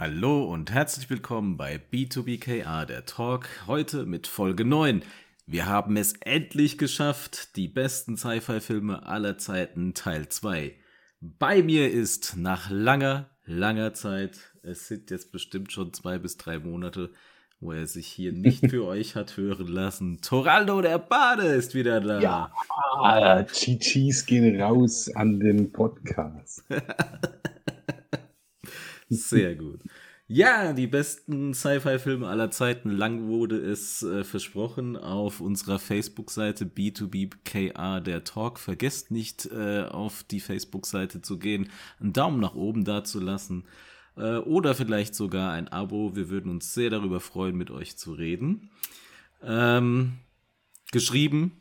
Hallo und herzlich willkommen bei B2BKA, der Talk, heute mit Folge 9. Wir haben es endlich geschafft, die besten Sci-Fi-Filme aller Zeiten Teil 2. Bei mir ist nach langer, langer Zeit, es sind jetzt bestimmt schon zwei bis drei Monate, wo er sich hier nicht für euch hat hören lassen. Toraldo der Bade ist wieder da. Ja, GGs gehen raus an den Podcast. Sehr gut. Ja, die besten Sci-Fi-Filme aller Zeiten. Lang wurde es äh, versprochen auf unserer Facebook-Seite B2BKA der Talk. Vergesst nicht, äh, auf die Facebook-Seite zu gehen, einen Daumen nach oben da zu lassen äh, oder vielleicht sogar ein Abo. Wir würden uns sehr darüber freuen, mit euch zu reden. Ähm, geschrieben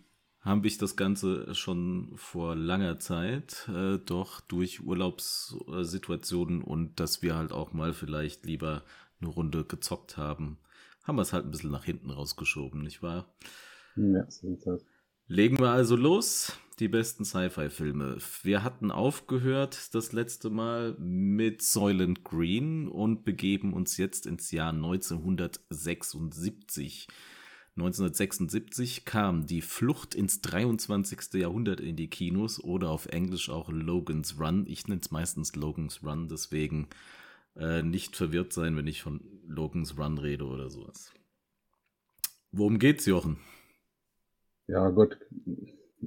habe ich das Ganze schon vor langer Zeit, äh, doch durch Urlaubssituationen und dass wir halt auch mal vielleicht lieber eine Runde gezockt haben, haben wir es halt ein bisschen nach hinten rausgeschoben, nicht wahr? Ja, so ist das. Legen wir also los. Die besten Sci-Fi-Filme. Wir hatten aufgehört das letzte Mal mit Soylent Green und begeben uns jetzt ins Jahr 1976. 1976 kam Die Flucht ins 23. Jahrhundert in die Kinos oder auf Englisch auch Logan's Run. Ich nenne es meistens Logan's Run, deswegen äh, nicht verwirrt sein, wenn ich von Logan's Run rede oder sowas. Worum geht's, Jochen? Ja, Gott,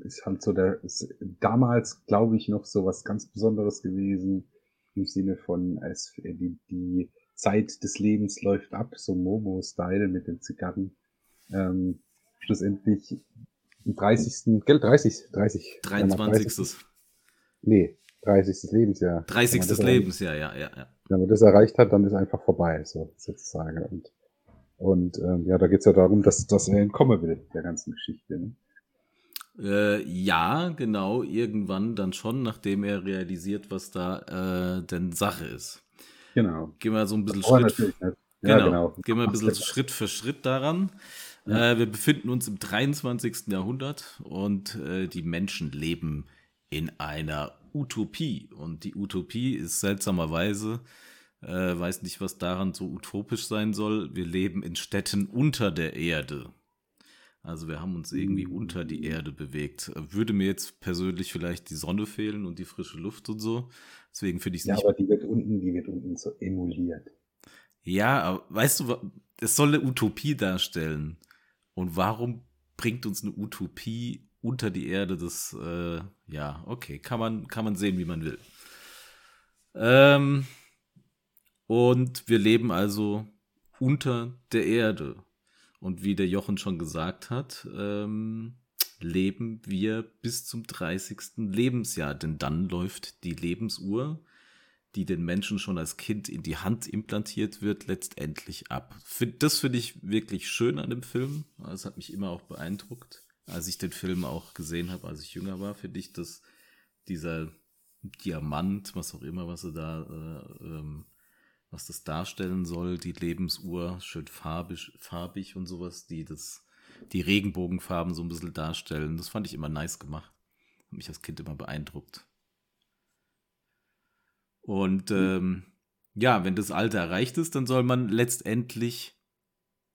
ist halt so der, ist damals, glaube ich, noch so was ganz Besonderes gewesen, im Sinne von, es, die, die Zeit des Lebens läuft ab, so Momo-Style mit den Zigarren ähm, schlussendlich im 30. Gell, 30, 30. 23. 30, nee, 30. Lebensjahr. 30. Lebensjahr, ja, ja, ja. Wenn man das erreicht hat, dann ist einfach vorbei, so sozusagen. Und, und ähm, ja, da geht's ja darum, dass, dass er entkommen will, der ganzen Geschichte. Ne? Äh, ja, genau, irgendwann dann schon, nachdem er realisiert, was da äh, denn Sache ist. Genau. Gehen wir so ein bisschen Schritt. Ja, genau. genau. Gehen wir ein bisschen Schritt für Schritt daran. Ja. Äh, wir befinden uns im 23. Jahrhundert und äh, die Menschen leben in einer Utopie. Und die Utopie ist seltsamerweise, äh, weiß nicht, was daran so utopisch sein soll. Wir leben in Städten unter der Erde. Also wir haben uns irgendwie unter die Erde bewegt. Würde mir jetzt persönlich vielleicht die Sonne fehlen und die frische Luft und so. Deswegen finde ich es ja, nicht. Ja, aber die wird unten, die wird unten so emuliert. Ja, weißt du, es soll eine Utopie darstellen. Und warum bringt uns eine Utopie unter die Erde? Das, äh, ja, okay, kann man, kann man sehen, wie man will. Ähm, und wir leben also unter der Erde. Und wie der Jochen schon gesagt hat, ähm, leben wir bis zum 30. Lebensjahr, denn dann läuft die Lebensuhr die den Menschen schon als Kind in die Hand implantiert wird, letztendlich ab. Das finde ich wirklich schön an dem Film. Das hat mich immer auch beeindruckt. Als ich den Film auch gesehen habe, als ich jünger war, finde ich, dass dieser Diamant, was auch immer, was er da, äh, ähm, was das darstellen soll, die Lebensuhr, schön farbig, farbig und sowas, die das, die Regenbogenfarben so ein bisschen darstellen. Das fand ich immer nice gemacht. Hat mich als Kind immer beeindruckt. Und ähm, ja, wenn das Alter erreicht ist, dann soll man letztendlich,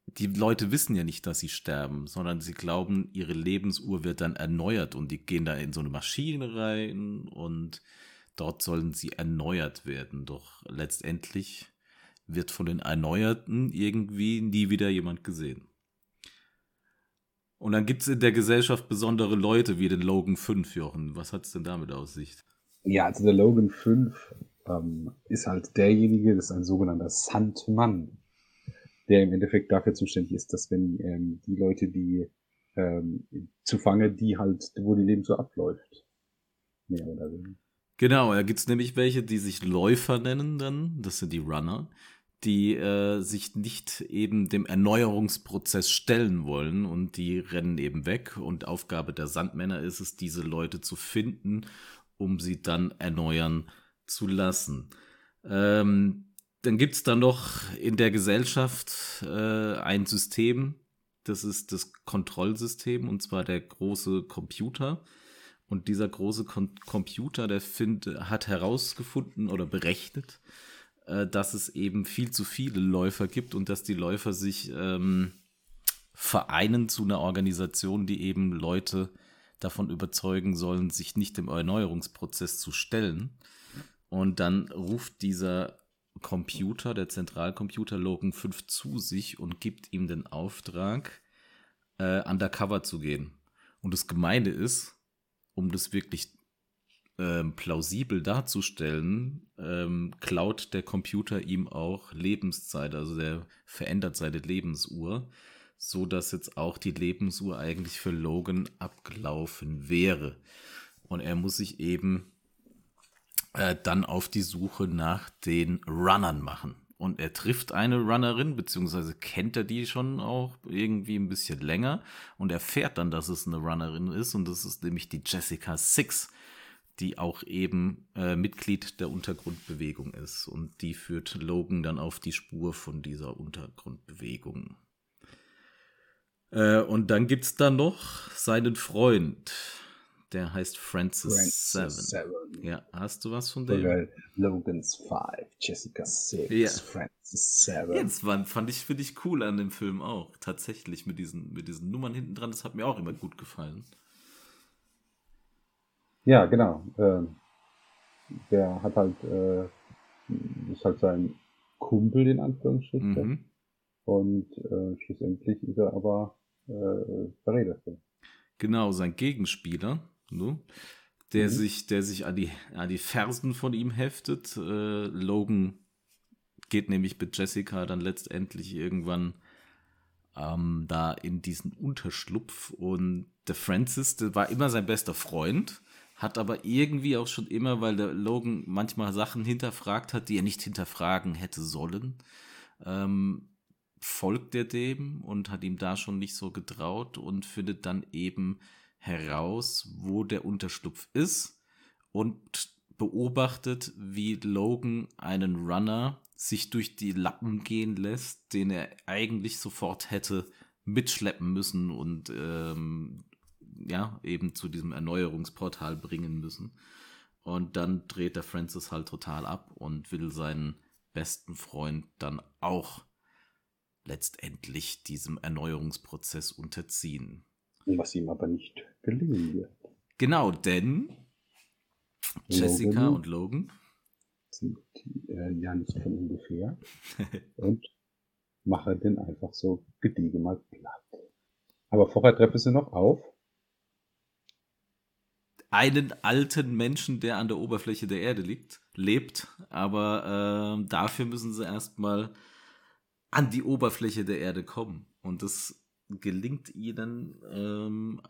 die Leute wissen ja nicht, dass sie sterben, sondern sie glauben, ihre Lebensuhr wird dann erneuert und die gehen da in so eine Maschine rein und dort sollen sie erneuert werden. Doch letztendlich wird von den Erneuerten irgendwie nie wieder jemand gesehen. Und dann gibt es in der Gesellschaft besondere Leute wie den Logan 5, Jochen. Was hat es denn damit aus sich? Ja, also der Logan 5 ähm, ist halt derjenige, das ist ein sogenannter Sandmann, der im Endeffekt dafür zuständig ist, dass wenn ähm, die Leute, die ähm, zu fange, die halt, wo die Leben so abläuft. Mehr oder weniger. Genau, da gibt's nämlich welche, die sich Läufer nennen dann, das sind die Runner, die äh, sich nicht eben dem Erneuerungsprozess stellen wollen und die rennen eben weg. Und Aufgabe der Sandmänner ist es, diese Leute zu finden, um sie dann erneuern zu zu lassen. Ähm, dann gibt es dann noch in der Gesellschaft äh, ein System, das ist das Kontrollsystem, und zwar der große Computer. Und dieser große Kon Computer, der find, hat herausgefunden oder berechnet, äh, dass es eben viel zu viele Läufer gibt und dass die Läufer sich ähm, vereinen zu einer Organisation, die eben Leute davon überzeugen sollen, sich nicht dem Erneuerungsprozess zu stellen. Und dann ruft dieser Computer, der Zentralcomputer Logan 5 zu sich und gibt ihm den Auftrag, äh, undercover zu gehen. Und das Gemeinde ist, um das wirklich ähm, plausibel darzustellen, ähm, klaut der Computer ihm auch Lebenszeit, also der verändert seine Lebensuhr, so dass jetzt auch die Lebensuhr eigentlich für Logan abgelaufen wäre. Und er muss sich eben äh, dann auf die Suche nach den Runnern machen. Und er trifft eine Runnerin, beziehungsweise kennt er die schon auch irgendwie ein bisschen länger und erfährt dann, dass es eine Runnerin ist. Und das ist nämlich die Jessica Six, die auch eben äh, Mitglied der Untergrundbewegung ist. Und die führt Logan dann auf die Spur von dieser Untergrundbewegung. Äh, und dann gibt es da noch seinen Freund, der heißt Francis, Francis Seven. Seven. Ja, hast du was von dem? Geil. Logan's Five, Jessica Six, ja. Francis Seven. Jetzt war, fand ich, finde ich cool an dem Film auch. Tatsächlich mit diesen, mit diesen Nummern hinten dran, das hat mir auch immer gut gefallen. Ja, genau. Ähm, der hat halt, äh, ist halt sein Kumpel in Anführungsstrichen. Mhm. Und äh, schlussendlich ist er aber äh, Verräter. Genau, sein Gegenspieler ne? der mhm. sich, der sich an die, an die Fersen von ihm heftet. Äh, Logan geht nämlich mit Jessica dann letztendlich irgendwann ähm, da in diesen Unterschlupf und der Francis, der war immer sein bester Freund, hat aber irgendwie auch schon immer, weil der Logan manchmal Sachen hinterfragt hat, die er nicht hinterfragen hätte sollen, ähm, folgt er dem und hat ihm da schon nicht so getraut und findet dann eben heraus, wo der Unterschlupf ist und beobachtet, wie Logan einen Runner sich durch die Lappen gehen lässt, den er eigentlich sofort hätte mitschleppen müssen und ähm, ja, eben zu diesem Erneuerungsportal bringen müssen. Und dann dreht der Francis halt total ab und will seinen besten Freund dann auch letztendlich diesem Erneuerungsprozess unterziehen. Was ihm aber nicht gelingen wird. Genau, denn Jessica Logan und Logan sind äh, ja nicht von ungefähr und mache den einfach so gediegen mal platt. Aber vorher treppe sie noch auf. Einen alten Menschen, der an der Oberfläche der Erde liegt, lebt, aber äh, dafür müssen sie erstmal an die Oberfläche der Erde kommen. Und das gelingt ihnen ähm,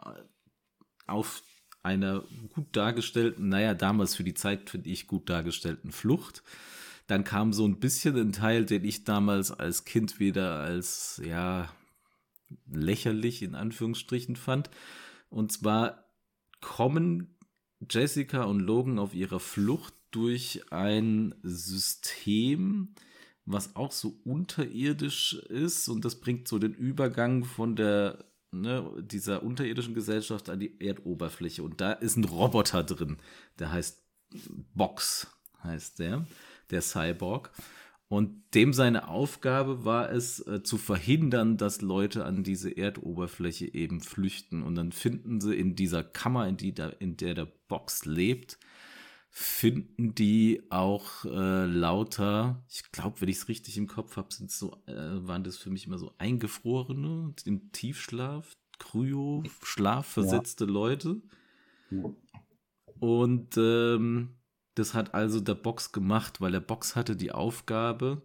auf einer gut dargestellten, naja, damals für die Zeit finde ich gut dargestellten Flucht. Dann kam so ein bisschen ein Teil, den ich damals als Kind wieder als, ja, lächerlich in Anführungsstrichen fand. Und zwar kommen Jessica und Logan auf ihrer Flucht durch ein System, was auch so unterirdisch ist und das bringt so den Übergang von der ne, dieser unterirdischen Gesellschaft an die Erdoberfläche und da ist ein Roboter drin, der heißt Box, heißt der, der Cyborg. Und dem seine Aufgabe war es, äh, zu verhindern, dass Leute an diese Erdoberfläche eben flüchten. Und dann finden sie in dieser Kammer, in, die da, in der der Box lebt, finden die auch äh, lauter, ich glaube, wenn ich es richtig im Kopf habe, sind so, äh, waren das für mich immer so eingefrorene, im Tiefschlaf, Kryo, schlafversetzte ja. Leute. Und ähm, das hat also der Box gemacht, weil der Box hatte die Aufgabe,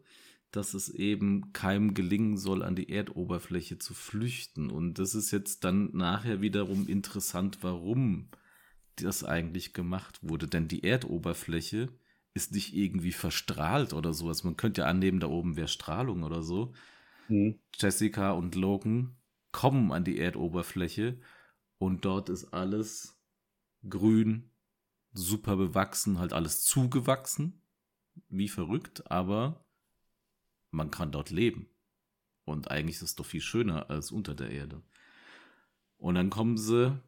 dass es eben keinem gelingen soll, an die Erdoberfläche zu flüchten. Und das ist jetzt dann nachher wiederum interessant, warum das eigentlich gemacht wurde. Denn die Erdoberfläche ist nicht irgendwie verstrahlt oder sowas. Man könnte ja annehmen, da oben wäre Strahlung oder so. Mhm. Jessica und Logan kommen an die Erdoberfläche und dort ist alles grün, super bewachsen, halt alles zugewachsen, wie verrückt, aber man kann dort leben. Und eigentlich ist es doch viel schöner als unter der Erde. Und dann kommen sie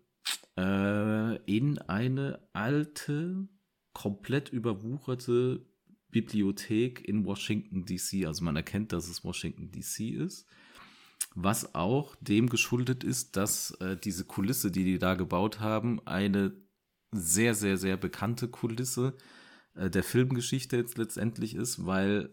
äh, in eine alte, komplett überwucherte Bibliothek in Washington, DC. Also man erkennt, dass es Washington, DC ist. Was auch dem geschuldet ist, dass äh, diese Kulisse, die die da gebaut haben, eine sehr, sehr, sehr bekannte Kulisse äh, der Filmgeschichte jetzt letztendlich ist, weil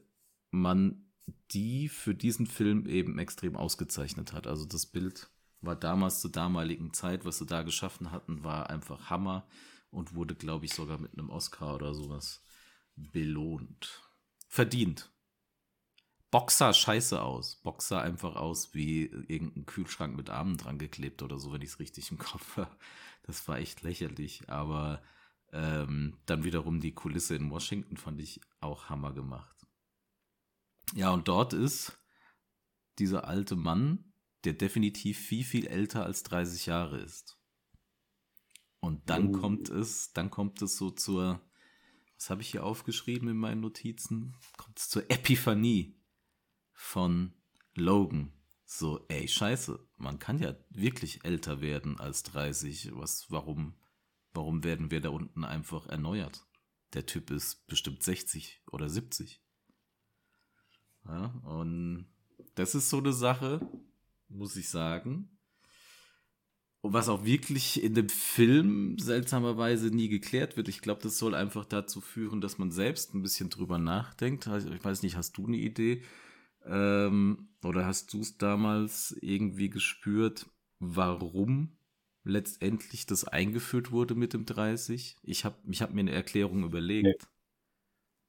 man die für diesen Film eben extrem ausgezeichnet hat. Also das Bild war damals zur damaligen Zeit, was sie da geschaffen hatten, war einfach Hammer und wurde, glaube ich, sogar mit einem Oscar oder sowas belohnt. Verdient. Boxer scheiße aus. Boxer einfach aus wie irgendein Kühlschrank mit Armen dran geklebt oder so, wenn ich es richtig im Kopf habe. Das war echt lächerlich. Aber ähm, dann wiederum die Kulisse in Washington fand ich auch Hammer gemacht. Ja, und dort ist dieser alte Mann, der definitiv viel, viel älter als 30 Jahre ist. Und dann oh. kommt es, dann kommt es so zur, was habe ich hier aufgeschrieben in meinen Notizen? Kommt es zur Epiphanie von Logan. So, ey, scheiße, man kann ja wirklich älter werden als 30. Was, warum, warum werden wir da unten einfach erneuert? Der Typ ist bestimmt 60 oder 70. Ja, und das ist so eine Sache, muss ich sagen. Und was auch wirklich in dem Film seltsamerweise nie geklärt wird. Ich glaube, das soll einfach dazu führen, dass man selbst ein bisschen drüber nachdenkt. Ich weiß nicht, hast du eine Idee? Ähm, oder hast du es damals irgendwie gespürt, warum letztendlich das eingeführt wurde mit dem 30? Ich habe ich hab mir eine Erklärung überlegt. Nee.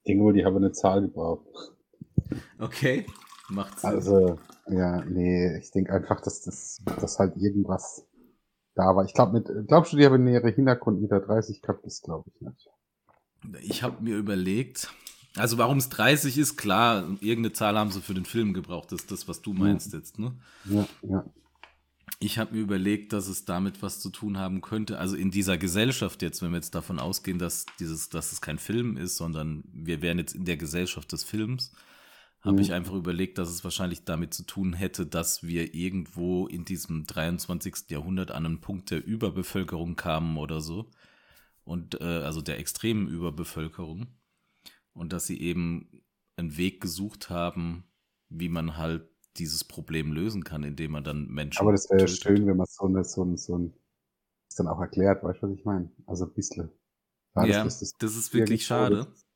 Irgendwo, die haben eine Zahl gebraucht. Okay, macht Sinn. Also, ja, nee, ich denke einfach, dass das dass halt irgendwas da war. Ich glaube, mit, glaubst du, die haben nähere Hintergrund mit der 30 gehabt? Das glaube ich nicht. Ich habe mir überlegt, also warum es 30 ist, klar, irgendeine Zahl haben sie für den Film gebraucht, das ist das, was du meinst ja. jetzt, ne? Ja, ja. Ich habe mir überlegt, dass es damit was zu tun haben könnte. Also in dieser Gesellschaft jetzt, wenn wir jetzt davon ausgehen, dass dieses, dass es kein Film ist, sondern wir wären jetzt in der Gesellschaft des Films, habe mhm. ich einfach überlegt, dass es wahrscheinlich damit zu tun hätte, dass wir irgendwo in diesem 23. Jahrhundert an einen Punkt der Überbevölkerung kamen oder so. Und äh, also der extremen Überbevölkerung. Und dass sie eben einen Weg gesucht haben, wie man halt dieses Problem lösen kann, indem man dann Menschen. Aber das wäre ja schön, wenn man so eine, so ein, so ein, ist dann auch erklärt, weißt du, was ich meine? Also ein bisschen. Ja, ja das, ist, das ist wirklich schade. Das,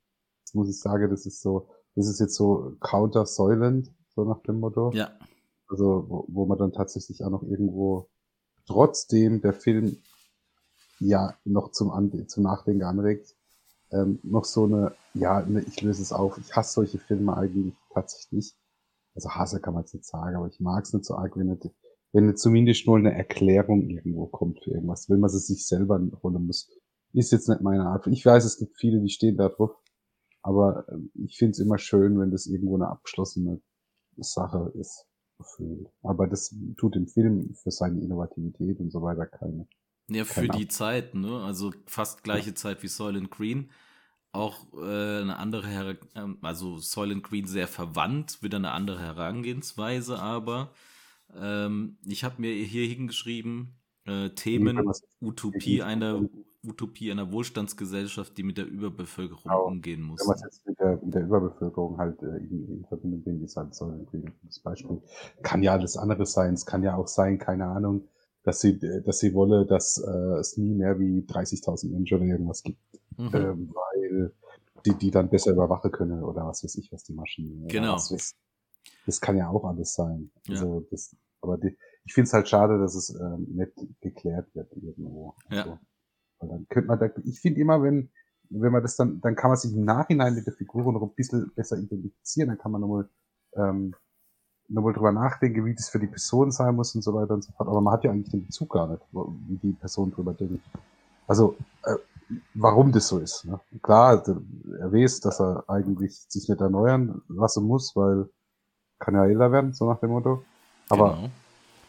das muss ich sagen, das ist so, das ist jetzt so counter-soylent, so nach dem Motto. Ja. Also, wo, wo man dann tatsächlich auch noch irgendwo, trotzdem der Film ja noch zum, An zum Nachdenken anregt, ähm, noch so eine, ja, ne, ich löse es auf. Ich hasse solche Filme eigentlich tatsächlich. Also hasse kann man jetzt nicht sagen, aber ich mag es nicht so arg, wenn nicht, wenn nicht zumindest nur eine Erklärung irgendwo kommt für irgendwas, wenn man es sich selber holen muss. Ist jetzt nicht meine Art. Ich weiß, es gibt viele, die stehen da drauf. Aber ähm, ich finde es immer schön, wenn das irgendwo eine abgeschlossene Sache ist. Aber das tut dem Film für seine Innovativität und so weiter keine. Ja, für die Zeit, ne? Also fast gleiche ja. Zeit wie Soylent Green. Auch äh, eine andere, Her ähm, also Soylent Green sehr verwandt, wieder eine andere Herangehensweise, aber ähm, ich habe mir hier hingeschrieben, äh, Themen, Utopie einer Utopie einer Wohlstandsgesellschaft, die mit der Überbevölkerung genau. umgehen muss. Wenn man jetzt mit der, mit der Überbevölkerung halt äh, in, in, Verbindung bringt, ist halt so ein gutes Beispiel. Kann ja alles andere sein. Es kann ja auch sein, keine Ahnung, dass sie, dass sie wolle, dass äh, es nie mehr wie 30.000 Menschen oder irgendwas gibt, mhm. ähm, weil die, die dann besser überwachen können oder was weiß ich, was die Maschinen. Genau. Was, das kann ja auch alles sein. Also ja. das, aber die, ich finde es halt schade, dass es ähm, nicht geklärt wird irgendwo. Ja. Also, weil dann könnte man da, ich finde immer, wenn, wenn man das dann, dann kann man sich im Nachhinein mit der Figur noch ein bisschen besser identifizieren, dann kann man nochmal, ähm, nochmal drüber nachdenken, wie das für die Person sein muss und so weiter und so fort. Aber man hat ja eigentlich den Bezug gar nicht, wie die Person drüber denkt. Also, äh, warum das so ist. Ne? Klar, er weiß, dass er eigentlich sich nicht erneuern lassen muss, weil kann ja älter werden, so nach dem Motto. Aber genau.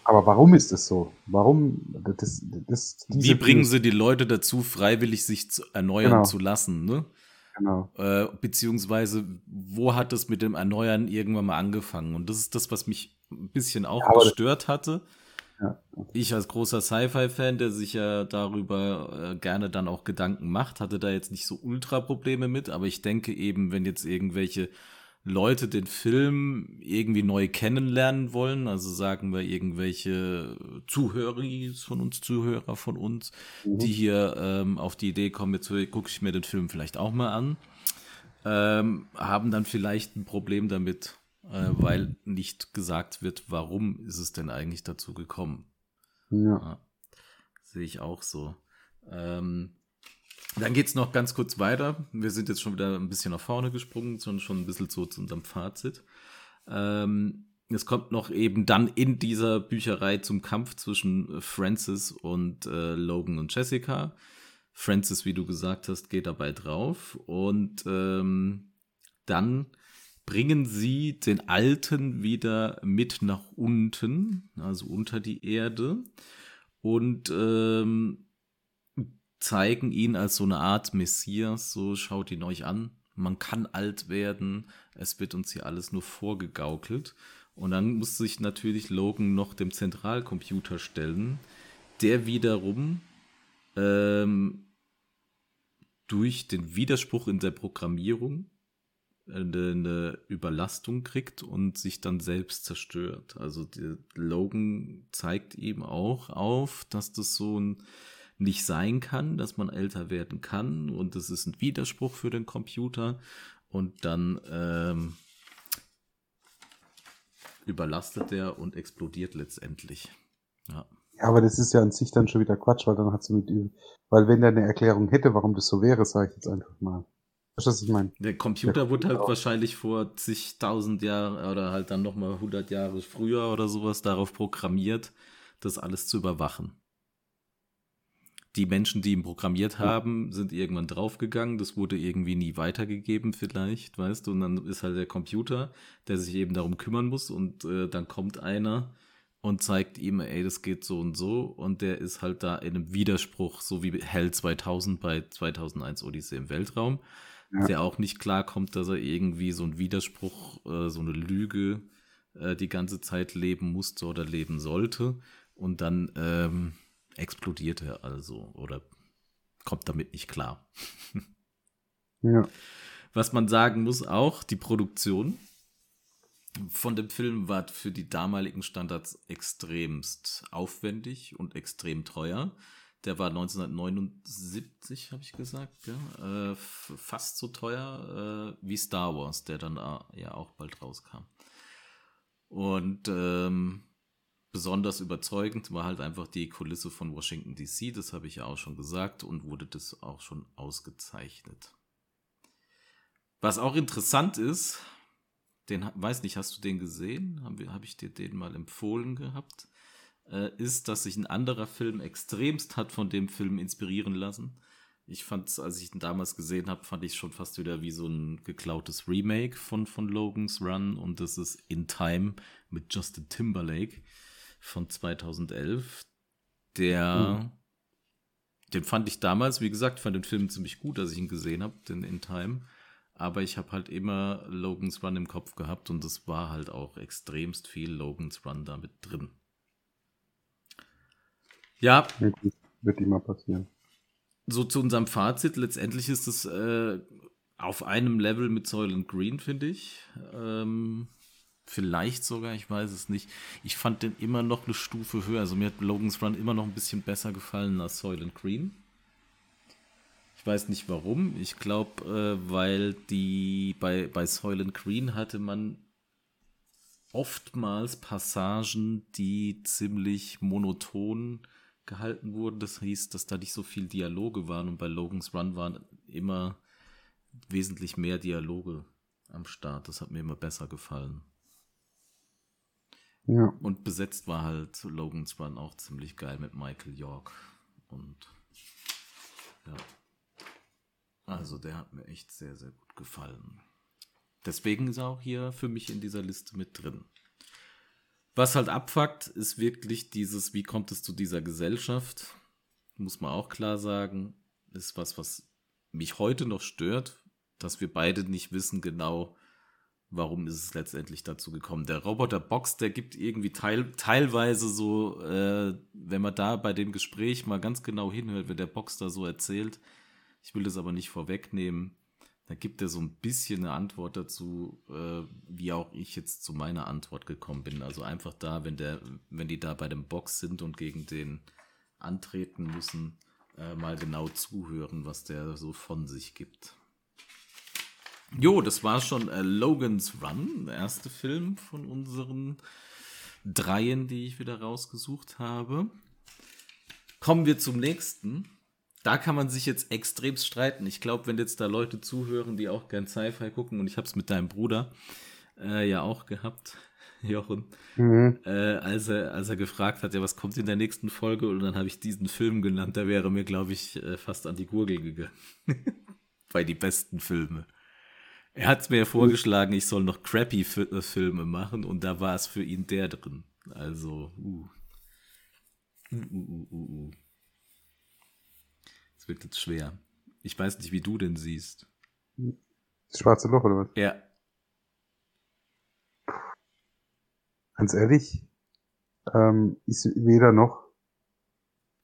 Aber warum ist es so? Warum? Das, das, Wie bringen sie die Leute dazu, freiwillig sich zu erneuern genau. zu lassen? Ne? Genau. Äh, beziehungsweise, wo hat es mit dem Erneuern irgendwann mal angefangen? Und das ist das, was mich ein bisschen auch ja, gestört hatte. Ja. Ich als großer Sci-Fi-Fan, der sich ja darüber äh, gerne dann auch Gedanken macht, hatte da jetzt nicht so ultra Probleme mit, aber ich denke eben, wenn jetzt irgendwelche Leute den Film irgendwie neu kennenlernen wollen, also sagen wir irgendwelche Zuhörer von uns, Zuhörer von uns, mhm. die hier ähm, auf die Idee kommen, jetzt gucke ich mir den Film vielleicht auch mal an, ähm, haben dann vielleicht ein Problem damit, äh, weil nicht gesagt wird, warum ist es denn eigentlich dazu gekommen. Ja. ja sehe ich auch so. Ähm, dann geht es noch ganz kurz weiter. Wir sind jetzt schon wieder ein bisschen nach vorne gesprungen, sondern schon ein bisschen so zu unserem Fazit. Ähm, es kommt noch eben dann in dieser Bücherei zum Kampf zwischen Francis und äh, Logan und Jessica. Francis, wie du gesagt hast, geht dabei drauf und ähm, dann bringen sie den Alten wieder mit nach unten, also unter die Erde und ähm, zeigen ihn als so eine Art Messias, so schaut ihn euch an, man kann alt werden, es wird uns hier alles nur vorgegaukelt. Und dann muss sich natürlich Logan noch dem Zentralcomputer stellen, der wiederum ähm, durch den Widerspruch in der Programmierung eine, eine, Überlastung kriegt und sich dann selbst zerstört. Also Logan zeigt ihm auch auf, dass das so ein nicht sein kann, dass man älter werden kann und das ist ein Widerspruch für den Computer und dann ähm, überlastet er und explodiert letztendlich. Ja. ja. aber das ist ja an sich dann schon wieder Quatsch, weil dann hat sie mit ihm, weil wenn er eine Erklärung hätte, warum das so wäre, sage ich jetzt einfach mal. Was ich meine? Der Computer Der wurde halt auch. wahrscheinlich vor zigtausend Jahren oder halt dann nochmal hundert Jahre früher oder sowas darauf programmiert, das alles zu überwachen die Menschen, die ihn programmiert haben, sind irgendwann draufgegangen. Das wurde irgendwie nie weitergegeben, vielleicht, weißt du. Und dann ist halt der Computer, der sich eben darum kümmern muss. Und äh, dann kommt einer und zeigt ihm, ey, das geht so und so. Und der ist halt da in einem Widerspruch, so wie Hell 2000 bei 2001 Odyssee im Weltraum. Ja. Der auch nicht klarkommt, dass er irgendwie so ein Widerspruch, äh, so eine Lüge äh, die ganze Zeit leben musste oder leben sollte. Und dann, ähm, explodiert er also oder kommt damit nicht klar. ja. Was man sagen muss auch, die Produktion von dem Film war für die damaligen Standards extremst aufwendig und extrem teuer. Der war 1979, habe ich gesagt, ja, äh, fast so teuer äh, wie Star Wars, der dann äh, ja auch bald rauskam. Und ähm, besonders überzeugend war halt einfach die Kulisse von Washington DC, das habe ich ja auch schon gesagt und wurde das auch schon ausgezeichnet. Was auch interessant ist, den weiß nicht, hast du den gesehen? Habe hab ich dir den mal empfohlen gehabt? Äh, ist, dass sich ein anderer Film extremst hat von dem Film inspirieren lassen. Ich fand, als ich ihn damals gesehen habe, fand ich schon fast wieder wie so ein geklautes Remake von, von Logan's Run und das ist In Time mit Justin Timberlake von 2011. Der, mhm. den fand ich damals, wie gesagt, fand den Film ziemlich gut, als ich ihn gesehen habe, den In Time. Aber ich habe halt immer Logan's Run im Kopf gehabt und es war halt auch extremst viel Logan's Run damit drin. Ja. Wird immer passieren. So zu unserem Fazit. Letztendlich ist es äh, auf einem Level mit Soylent Green, finde ich. Ähm, Vielleicht sogar, ich weiß es nicht. Ich fand den immer noch eine Stufe höher. Also mir hat Logan's Run immer noch ein bisschen besser gefallen als Soylent Green. Ich weiß nicht warum. Ich glaube, äh, weil die bei, bei Soylent Green hatte man oftmals Passagen, die ziemlich monoton gehalten wurden. Das hieß, dass da nicht so viel Dialoge waren und bei Logan's Run waren immer wesentlich mehr Dialoge am Start. Das hat mir immer besser gefallen. Ja. Und besetzt war halt Logan's Run auch ziemlich geil mit Michael York. Und ja. Also der hat mir echt sehr, sehr gut gefallen. Deswegen ist er auch hier für mich in dieser Liste mit drin. Was halt abfuckt, ist wirklich dieses, wie kommt es zu dieser Gesellschaft? Muss man auch klar sagen, ist was, was mich heute noch stört, dass wir beide nicht wissen genau, warum ist es letztendlich dazu gekommen. Der Roboter Box, der gibt irgendwie teil, teilweise so, äh, wenn man da bei dem Gespräch mal ganz genau hinhört, wenn der Box da so erzählt, ich will das aber nicht vorwegnehmen, da gibt er so ein bisschen eine Antwort dazu, äh, wie auch ich jetzt zu meiner Antwort gekommen bin. Also einfach da, wenn der, wenn die da bei dem Box sind und gegen den antreten müssen, äh, mal genau zuhören, was der so von sich gibt. Jo, das war schon äh, Logan's Run, der erste Film von unseren dreien, die ich wieder rausgesucht habe. Kommen wir zum nächsten. Da kann man sich jetzt extremst streiten. Ich glaube, wenn jetzt da Leute zuhören, die auch gern Sci-Fi gucken, und ich habe es mit deinem Bruder äh, ja auch gehabt, Jochen, mhm. äh, als, er, als er gefragt hat, ja, was kommt in der nächsten Folge, und dann habe ich diesen Film genannt, da wäre mir, glaube ich, äh, fast an die Gurgel gegangen. Bei die besten Filme. Er hat mir vorgeschlagen, ich soll noch crappy äh, Filme machen und da war es für ihn der drin. Also, uh. Uh, uh, uh, uh. Es wird jetzt schwer. Ich weiß nicht, wie du den siehst. Das schwarze Loch oder was? Ja. Ganz ehrlich, ähm, ich weder noch.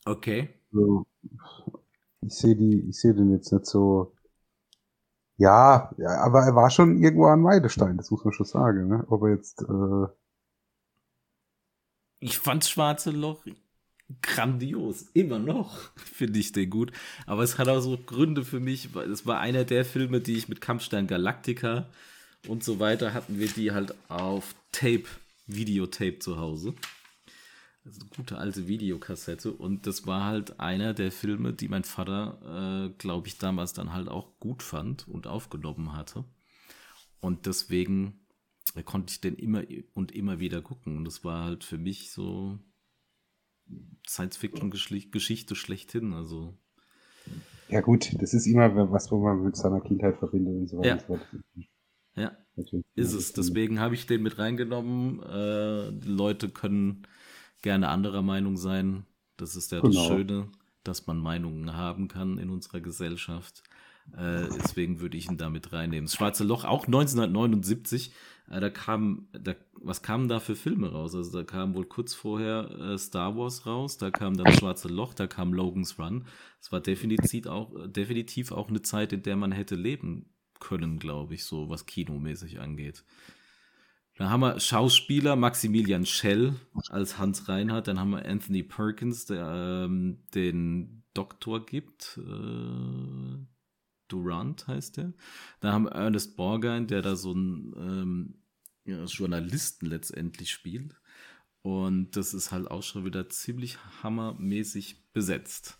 Okay. Also, ich sehe die, ich sehe den jetzt nicht so ja, ja, aber er war schon irgendwo an Weidestein, das muss man schon sagen. Ne? Ob er jetzt. Äh ich fand Schwarze Loch grandios. Immer noch finde ich den gut. Aber es hat auch so Gründe für mich, weil es war einer der Filme, die ich mit Kampfstein Galactica und so weiter hatten wir die halt auf Tape, Videotape zu Hause. Also eine gute alte Videokassette. Und das war halt einer der Filme, die mein Vater, äh, glaube ich, damals dann halt auch gut fand und aufgenommen hatte. Und deswegen konnte ich den immer und immer wieder gucken. Und das war halt für mich so Science-Fiction-Geschichte schlechthin. Also. Ja, gut, das ist immer was, wo man mit seiner Kindheit verbindet und so weiter. Ja. ja. Ist es. Deswegen habe ich den mit reingenommen. Äh, die Leute können gerne anderer Meinung sein. Das ist ja genau. das Schöne, dass man Meinungen haben kann in unserer Gesellschaft. Äh, deswegen würde ich ihn damit reinnehmen. Das Schwarze Loch, auch 1979, äh, da kam, da, was kamen da für Filme raus? Also da kam wohl kurz vorher äh, Star Wars raus, da kam das Schwarze Loch, da kam Logan's Run. Es war definitiv auch, definitiv auch eine Zeit, in der man hätte leben können, glaube ich, so was kinomäßig angeht. Dann haben wir Schauspieler Maximilian Schell als Hans Reinhardt. Dann haben wir Anthony Perkins, der ähm, den Doktor gibt. Äh, Durant heißt der. Dann haben wir Ernest Borgein, der da so einen ähm, ja, Journalisten letztendlich spielt. Und das ist halt auch schon wieder ziemlich hammermäßig besetzt.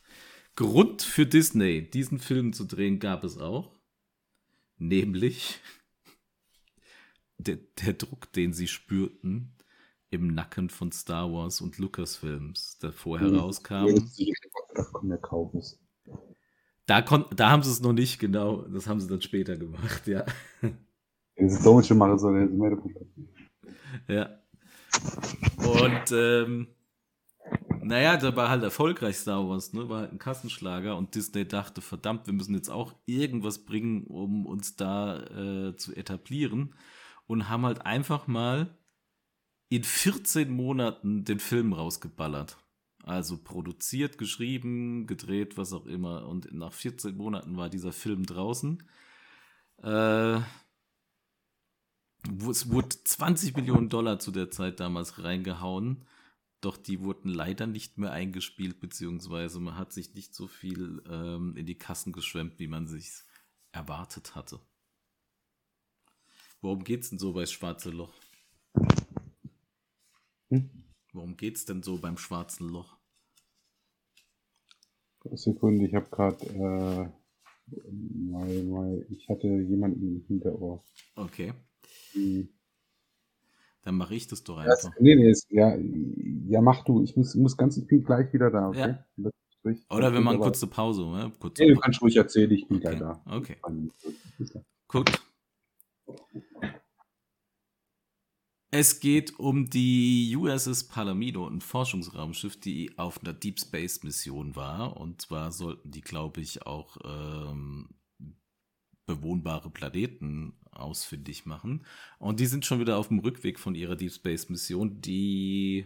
Grund für Disney, diesen Film zu drehen, gab es auch. Nämlich der, der Druck, den sie spürten im Nacken von Star Wars und Lucasfilms, der vorher mhm. rauskam. Da, kon da haben sie es noch nicht, genau. Das haben sie dann später gemacht, ja. Diese Deutsche machen so eine Ja. Und ähm, naja, der war halt erfolgreich Star Wars, ne? War halt ein Kassenschlager und Disney dachte, verdammt, wir müssen jetzt auch irgendwas bringen, um uns da äh, zu etablieren und haben halt einfach mal in 14 Monaten den Film rausgeballert. Also produziert, geschrieben, gedreht, was auch immer. Und nach 14 Monaten war dieser Film draußen. Äh, es wurde 20 Millionen Dollar zu der Zeit damals reingehauen. Doch die wurden leider nicht mehr eingespielt, beziehungsweise man hat sich nicht so viel ähm, in die Kassen geschwemmt, wie man sich erwartet hatte. Worum geht's denn so bei Schwarze Loch? Hm? Worum geht's denn so beim Schwarzen Loch? Sekunde, ich habe gerade äh, mal, mal, ich hatte jemanden im Hinterohr. Okay. Hm. Dann mache ich das doch einfach. Das, nee, nee, ist, ja, ja, mach du. Ich muss, muss ganz, ich bin gleich wieder da, okay? Ja. Oder wenn man kurze Pause, ne? Kurze nee, du kannst ruhig erzählen, ich bin okay. gleich da. Okay. Gut. Es geht um die USS Palomino, ein Forschungsraumschiff, die auf einer Deep Space Mission war. Und zwar sollten die, glaube ich, auch ähm, bewohnbare Planeten ausfindig machen. Und die sind schon wieder auf dem Rückweg von ihrer Deep Space Mission, die,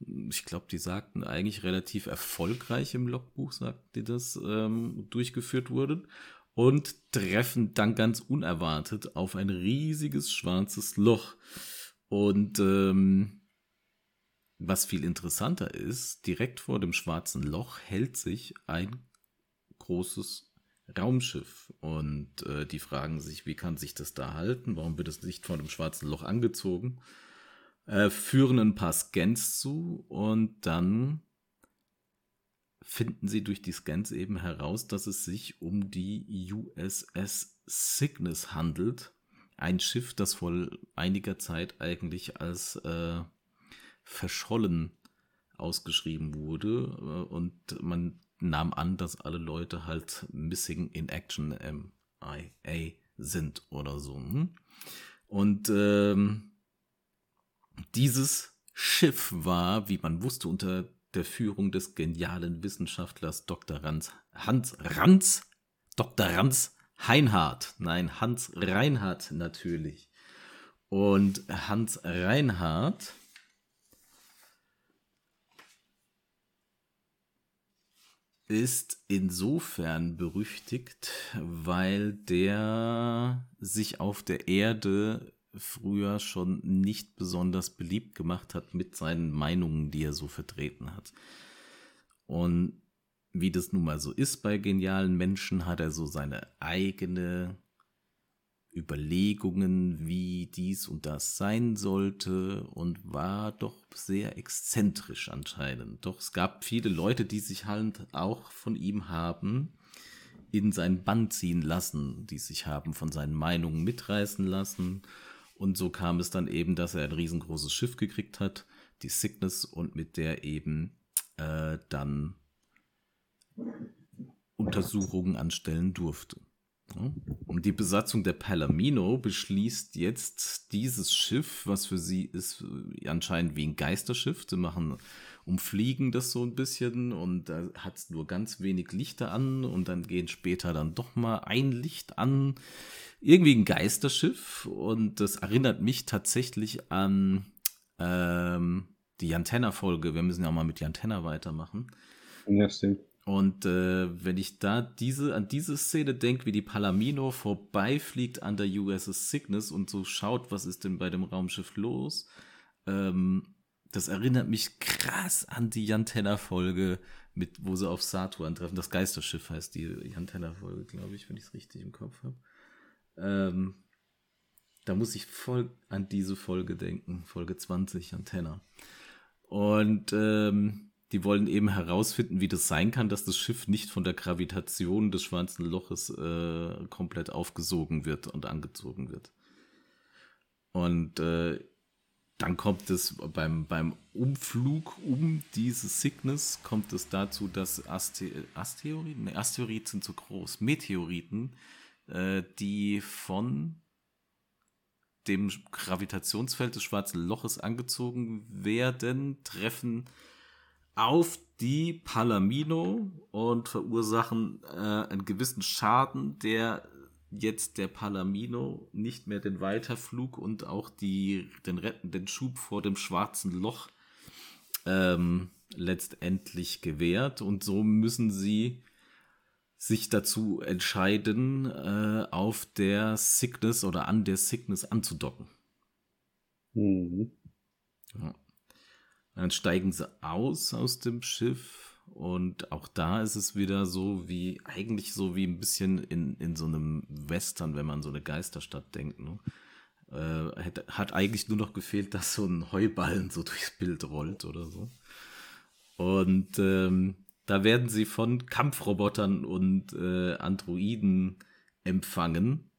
ich glaube, die sagten eigentlich relativ erfolgreich im Logbuch, sagten die das, ähm, durchgeführt wurden. Und treffen dann ganz unerwartet auf ein riesiges schwarzes Loch. Und ähm, was viel interessanter ist, direkt vor dem schwarzen Loch hält sich ein großes Raumschiff. Und äh, die fragen sich, wie kann sich das da halten? Warum wird es nicht von dem schwarzen Loch angezogen? Äh, führen ein paar Scans zu und dann finden sie durch die Scans eben heraus, dass es sich um die USS Cygnus handelt. Ein Schiff, das vor einiger Zeit eigentlich als äh, verschollen ausgeschrieben wurde. Äh, und man nahm an, dass alle Leute halt Missing in Action MIA sind oder so. Hm? Und ähm, dieses Schiff war, wie man wusste, unter der Führung des genialen Wissenschaftlers Dr. Ranz, Hans Ranz, Dr. Ranz Heinhardt, nein, Hans Reinhardt natürlich. Und Hans Reinhardt ist insofern berüchtigt, weil der sich auf der Erde früher schon nicht besonders beliebt gemacht hat mit seinen Meinungen, die er so vertreten hat. Und wie das nun mal so ist bei genialen Menschen, hat er so seine eigene Überlegungen, wie dies und das sein sollte und war doch sehr exzentrisch anscheinend. Doch es gab viele Leute, die sich halt auch von ihm haben in sein Bann ziehen lassen, die sich haben von seinen Meinungen mitreißen lassen. Und so kam es dann eben, dass er ein riesengroßes Schiff gekriegt hat, die Cygnus, und mit der eben äh, dann Untersuchungen anstellen durfte. Und die Besatzung der Palomino beschließt jetzt dieses Schiff, was für sie ist äh, anscheinend wie ein Geisterschiff. Sie machen, umfliegen das so ein bisschen und da hat es nur ganz wenig Lichter an und dann gehen später dann doch mal ein Licht an. Irgendwie ein Geisterschiff und das erinnert mich tatsächlich an ähm, die Jantenna-Folge. Wir müssen ja auch mal mit Jantenna weitermachen. Ja, stimmt. Und äh, wenn ich da diese, an diese Szene denke, wie die Palomino vorbeifliegt an der USS Cygnus und so schaut, was ist denn bei dem Raumschiff los, ähm, das erinnert mich krass an die Jantenna-Folge, mit, wo sie auf Saturn treffen. Das Geisterschiff heißt die Jantenna-Folge, glaube ich, wenn ich es richtig im Kopf habe. Ähm, da muss ich voll an diese Folge denken, Folge 20, Antenna. Und ähm, die wollen eben herausfinden, wie das sein kann, dass das Schiff nicht von der Gravitation des schwarzen Loches äh, komplett aufgesogen wird und angezogen wird. Und äh, dann kommt es beim, beim Umflug um diese Cygnus, kommt es dazu, dass Aste Asteroiden, nee, Asteroiden sind zu groß, Meteoriten, äh, die von dem Gravitationsfeld des schwarzen Loches angezogen werden, treffen auf die Palomino und verursachen äh, einen gewissen Schaden, der jetzt der Palomino nicht mehr den Weiterflug und auch die, den rettenden Schub vor dem schwarzen Loch ähm, letztendlich gewährt. Und so müssen sie sich dazu entscheiden, äh, auf der Sickness oder an der Sickness anzudocken. Mhm. Ja. Dann steigen sie aus aus dem Schiff und auch da ist es wieder so wie, eigentlich so wie ein bisschen in, in so einem Western, wenn man so eine Geisterstadt denkt. Ne? Äh, hat, hat eigentlich nur noch gefehlt, dass so ein Heuballen so durchs Bild rollt oder so. Und ähm, da werden sie von Kampfrobotern und äh, Androiden empfangen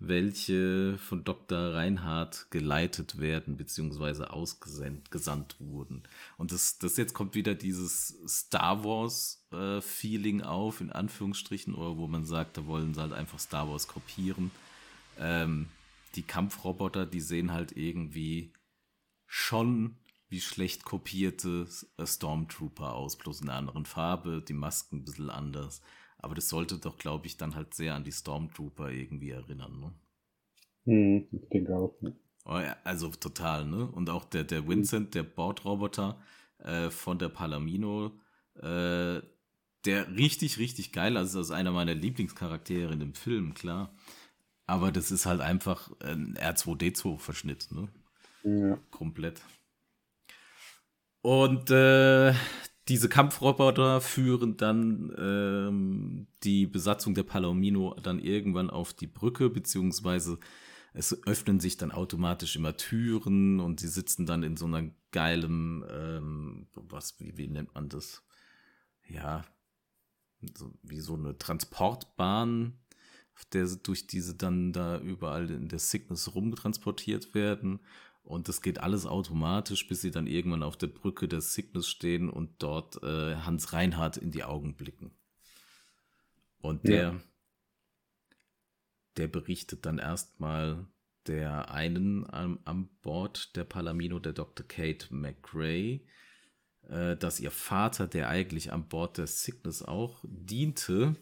welche von Dr. Reinhardt geleitet werden, beziehungsweise ausgesandt wurden. Und das, das jetzt kommt wieder dieses Star Wars-Feeling äh, auf, in Anführungsstrichen, oder wo man sagt, da wollen sie halt einfach Star Wars kopieren. Ähm, die Kampfroboter, die sehen halt irgendwie schon wie schlecht kopierte Stormtrooper aus, bloß in einer anderen Farbe, die Masken ein bisschen anders. Aber das sollte doch, glaube ich, dann halt sehr an die Stormtrooper irgendwie erinnern, ne? Hm, ich denke auch. Ne? Oh also total, ne? Und auch der, der Vincent, der Bordroboter äh, von der Palamino, äh, der richtig, richtig geil, also das ist einer meiner Lieblingscharaktere in dem Film, klar. Aber das ist halt einfach ein R2D2-Verschnitt, ne? Ja. Komplett. Und äh, diese Kampfroboter führen dann ähm, die Besatzung der Palomino dann irgendwann auf die Brücke, beziehungsweise es öffnen sich dann automatisch immer Türen und sie sitzen dann in so einer geilen, ähm, was, wie, wie nennt man das? Ja, so, wie so eine Transportbahn, auf der durch diese dann da überall in der Sickness rumtransportiert werden. Und das geht alles automatisch, bis sie dann irgendwann auf der Brücke der Sickness stehen und dort äh, Hans Reinhardt in die Augen blicken. Und der, ja. der berichtet dann erstmal der einen am, am Bord der Palamino, der Dr. Kate McRae, äh, dass ihr Vater, der eigentlich an Bord der Sickness auch diente,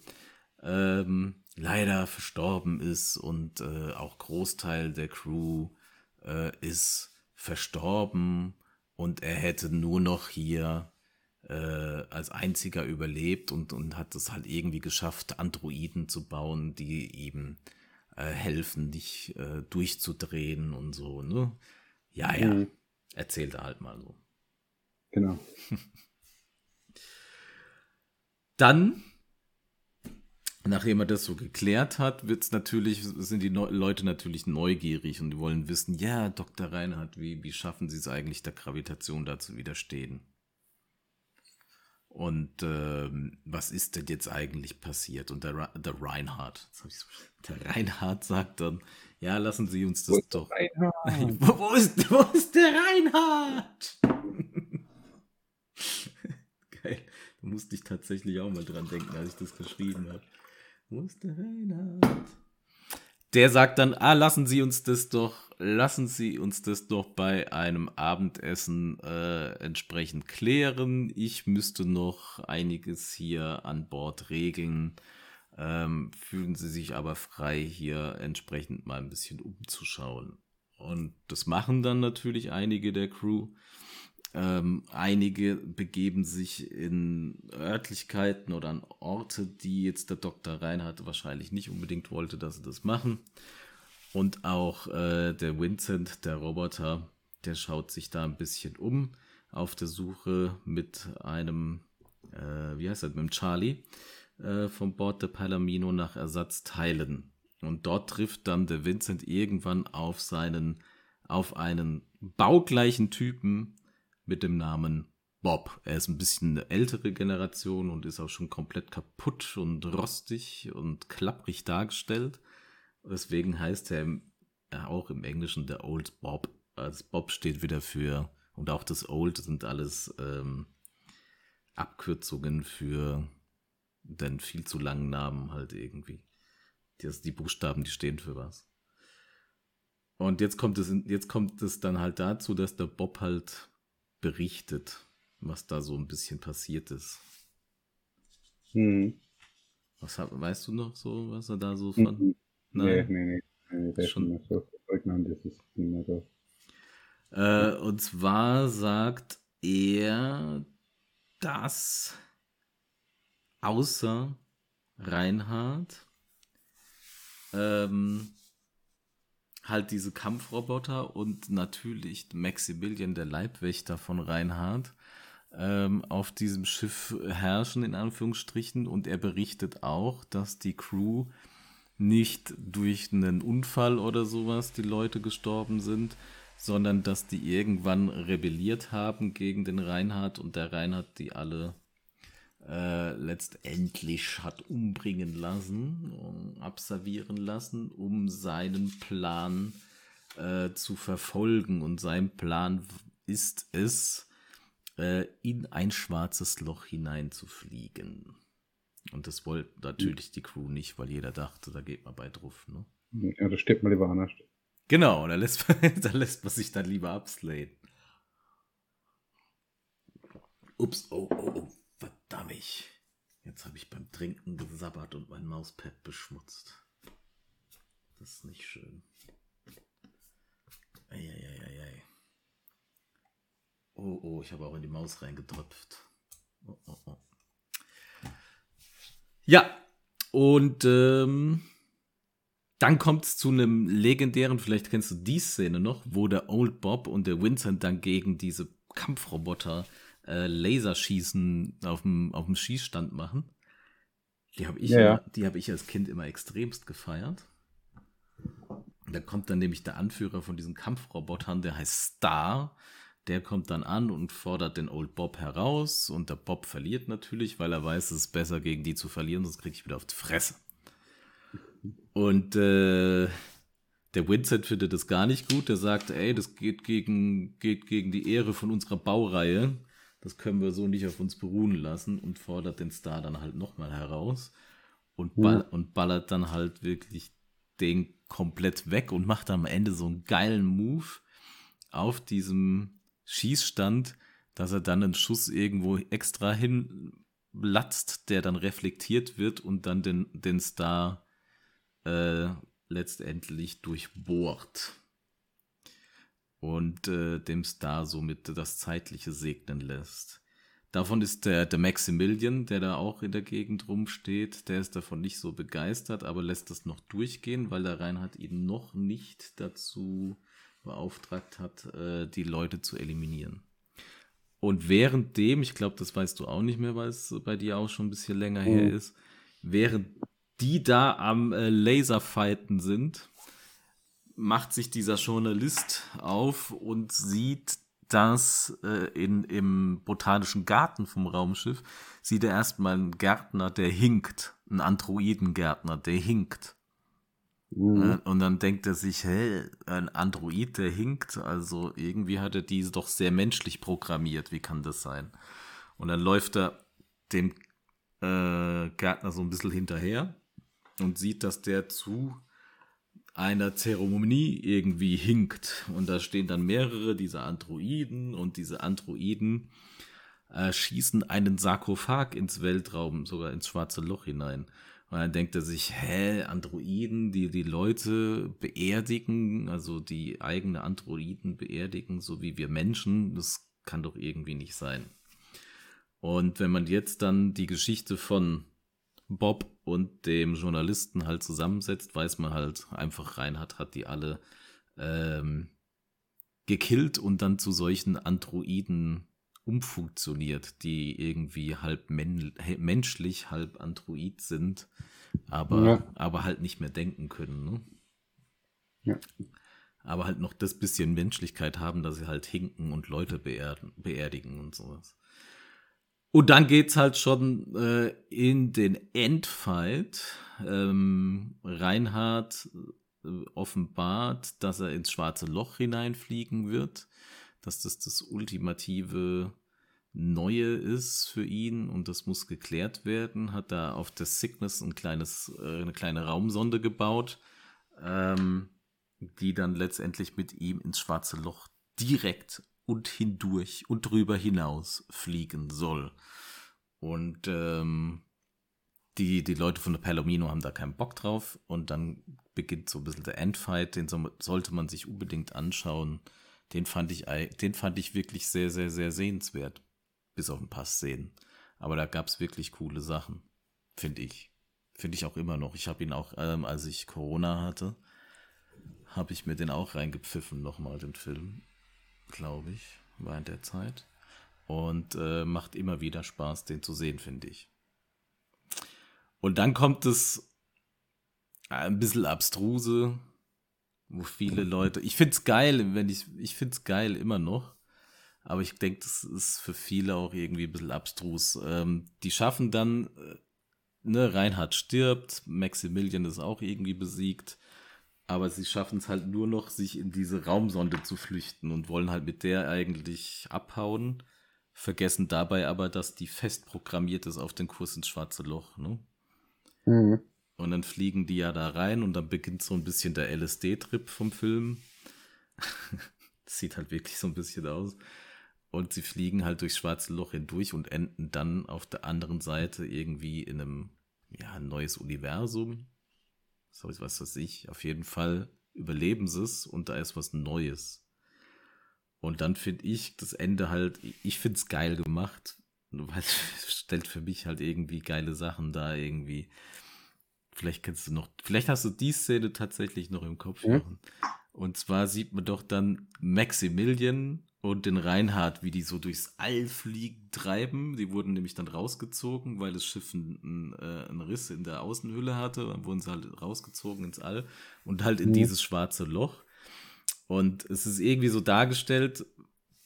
ähm, leider verstorben ist und äh, auch Großteil der Crew äh, ist verstorben und er hätte nur noch hier äh, als einziger überlebt und, und hat es halt irgendwie geschafft, Androiden zu bauen, die ihm äh, helfen, dich äh, durchzudrehen und so, ne? Ja, ja. Mhm. Erzählt er halt mal so. Genau. Dann nachdem er das so geklärt hat, wird's natürlich, sind die Neu Leute natürlich neugierig und die wollen wissen, ja, Dr. Reinhardt, wie, wie schaffen Sie es eigentlich, der Gravitation da zu widerstehen? Und ähm, was ist denn jetzt eigentlich passiert? Und der, der Reinhardt, der Reinhardt sagt dann, ja, lassen Sie uns das wo doch. wo, ist, wo ist der Reinhardt? Geil. Da musste ich tatsächlich auch mal dran denken, als ich das geschrieben habe. Wo ist der Reinhard? Der sagt dann, ah, lassen Sie uns das doch, lassen Sie uns das doch bei einem Abendessen äh, entsprechend klären. Ich müsste noch einiges hier an Bord regeln. Ähm, fühlen Sie sich aber frei, hier entsprechend mal ein bisschen umzuschauen. Und das machen dann natürlich einige der Crew. Ähm, einige begeben sich in Örtlichkeiten oder an Orte, die jetzt der Dr. Reinhardt wahrscheinlich nicht unbedingt wollte, dass sie das machen. Und auch äh, der Vincent, der Roboter, der schaut sich da ein bisschen um auf der Suche mit einem, äh, wie heißt das, mit dem Charlie äh, vom Bord der Palomino nach Ersatzteilen. Und dort trifft dann der Vincent irgendwann auf seinen, auf einen baugleichen Typen, mit dem Namen Bob. Er ist ein bisschen eine ältere Generation und ist auch schon komplett kaputt und rostig und klapprig dargestellt. Deswegen heißt er auch im Englischen der Old Bob. Also Bob steht wieder für, und auch das Old sind alles ähm, Abkürzungen für den viel zu langen Namen halt irgendwie. Das, die Buchstaben, die stehen für was. Und jetzt kommt es, jetzt kommt es dann halt dazu, dass der Bob halt berichtet, was da so ein bisschen passiert ist. Hm. Was weißt du noch so, was er da so von? Mhm. Nein, nee, nee, nee. nee schon nicht so prägnant ist es nicht mehr so. Äh, und zwar sagt er, dass außer Reinhard ähm, halt diese Kampfroboter und natürlich Maximilian, der Leibwächter von Reinhard, ähm, auf diesem Schiff herrschen, in Anführungsstrichen. Und er berichtet auch, dass die Crew nicht durch einen Unfall oder sowas die Leute gestorben sind, sondern dass die irgendwann rebelliert haben gegen den Reinhard und der Reinhard die alle äh, letztendlich hat umbringen lassen, abservieren lassen, um seinen Plan äh, zu verfolgen. Und sein Plan ist es, äh, in ein schwarzes Loch hineinzufliegen. Und das wollte natürlich die Crew nicht, weil jeder dachte, da geht man bei drauf. Ne? Ja, da steht man lieber anders. Genau, da lässt, man, da lässt man sich dann lieber abslayen. Ups, oh, oh, oh. Verdammt. Jetzt habe ich beim Trinken gesabbert und mein Mauspad beschmutzt. Das ist nicht schön. Eieieiei. Oh, oh, ich habe auch in die Maus reingetröpft. Oh, oh, oh. Ja, und ähm, dann kommt es zu einem legendären, vielleicht kennst du die Szene noch, wo der Old Bob und der Vincent dann gegen diese Kampfroboter äh, Laserschießen auf dem, auf dem Schießstand machen. Die habe ich, ja, ja. hab ich als Kind immer extremst gefeiert. Da kommt dann nämlich der Anführer von diesen Kampfrobotern, der heißt Star. Der kommt dann an und fordert den Old Bob heraus. Und der Bob verliert natürlich, weil er weiß, es ist besser gegen die zu verlieren, sonst kriege ich wieder auf die Fresse. Und äh, der Vincent findet das gar nicht gut. Der sagt, ey, das geht gegen, geht gegen die Ehre von unserer Baureihe. Das können wir so nicht auf uns beruhen lassen und fordert den Star dann halt nochmal heraus und, ball ja. und ballert dann halt wirklich den komplett weg und macht am Ende so einen geilen Move auf diesem Schießstand, dass er dann einen Schuss irgendwo extra hinlatzt, der dann reflektiert wird und dann den, den Star äh, letztendlich durchbohrt und äh, dem Star somit das Zeitliche segnen lässt. Davon ist der, der Maximilian, der da auch in der Gegend rumsteht, der ist davon nicht so begeistert, aber lässt das noch durchgehen, weil der Reinhard ihn noch nicht dazu beauftragt hat, äh, die Leute zu eliminieren. Und währenddem, ich glaube, das weißt du auch nicht mehr, weil es bei dir auch schon ein bisschen länger mhm. her ist, während die da am äh, Laserfighten sind, macht sich dieser Journalist auf und sieht, dass äh, in, im botanischen Garten vom Raumschiff sieht er erstmal einen Gärtner, der hinkt, einen Androidengärtner, der hinkt. Mhm. Und dann denkt er sich, hä, ein Android, der hinkt, also irgendwie hat er diese doch sehr menschlich programmiert, wie kann das sein? Und dann läuft er dem äh, Gärtner so ein bisschen hinterher und sieht, dass der zu einer Zeremonie irgendwie hinkt. Und da stehen dann mehrere dieser Androiden und diese Androiden äh, schießen einen Sarkophag ins Weltraum, sogar ins schwarze Loch hinein. Und dann denkt er sich, hä, Androiden, die die Leute beerdigen, also die eigene Androiden beerdigen, so wie wir Menschen, das kann doch irgendwie nicht sein. Und wenn man jetzt dann die Geschichte von Bob und dem Journalisten halt zusammensetzt, weiß man halt einfach, Reinhard hat die alle ähm, gekillt und dann zu solchen Androiden umfunktioniert, die irgendwie halb men menschlich, halb Android sind, aber, ja. aber halt nicht mehr denken können. Ne? Ja. Aber halt noch das bisschen Menschlichkeit haben, dass sie halt hinken und Leute beerdigen und sowas. Und dann geht's halt schon äh, in den Endfight. Ähm, Reinhard äh, offenbart, dass er ins schwarze Loch hineinfliegen wird, dass das das ultimative Neue ist für ihn und das muss geklärt werden. Hat da auf der Cygnus ein kleines, äh, eine kleine Raumsonde gebaut, ähm, die dann letztendlich mit ihm ins schwarze Loch direkt und hindurch und drüber hinaus fliegen soll. Und ähm, die, die Leute von der Palomino haben da keinen Bock drauf und dann beginnt so ein bisschen der Endfight, den so, sollte man sich unbedingt anschauen. Den fand ich, den fand ich wirklich sehr, sehr, sehr sehenswert. Bis auf ein paar Szenen. Aber da gab es wirklich coole Sachen, finde ich. Finde ich auch immer noch. Ich habe ihn auch, ähm, als ich Corona hatte, habe ich mir den auch reingepfiffen, nochmal den Film glaube ich, während der Zeit. Und äh, macht immer wieder Spaß, den zu sehen, finde ich. Und dann kommt es ein bisschen abstruse, wo viele Leute. Ich finde es geil, wenn ich. Ich finde es geil immer noch. Aber ich denke, das ist für viele auch irgendwie ein bisschen abstrus. Ähm, die schaffen dann, äh, ne, Reinhard stirbt, Maximilian ist auch irgendwie besiegt aber sie schaffen es halt nur noch, sich in diese Raumsonde zu flüchten und wollen halt mit der eigentlich abhauen, vergessen dabei aber, dass die fest programmiert ist auf den Kurs ins schwarze Loch. Ne? Mhm. Und dann fliegen die ja da rein und dann beginnt so ein bisschen der LSD-Trip vom Film. das sieht halt wirklich so ein bisschen aus. und sie fliegen halt durchs schwarze Loch hindurch und enden dann auf der anderen Seite irgendwie in einem, ja, neues Universum. So, was weiß ich. Auf jeden Fall überleben sie es und da ist was Neues. Und dann finde ich das Ende halt, ich finde es geil gemacht, weil es stellt für mich halt irgendwie geile Sachen da irgendwie. Vielleicht kennst du noch, vielleicht hast du die Szene tatsächlich noch im Kopf. Mhm. Und zwar sieht man doch dann Maximilian und den Reinhard, wie die so durchs All fliegen treiben. Die wurden nämlich dann rausgezogen, weil das Schiff einen, äh, einen Riss in der Außenhülle hatte. Dann wurden sie halt rausgezogen ins All und halt in mhm. dieses schwarze Loch. Und es ist irgendwie so dargestellt,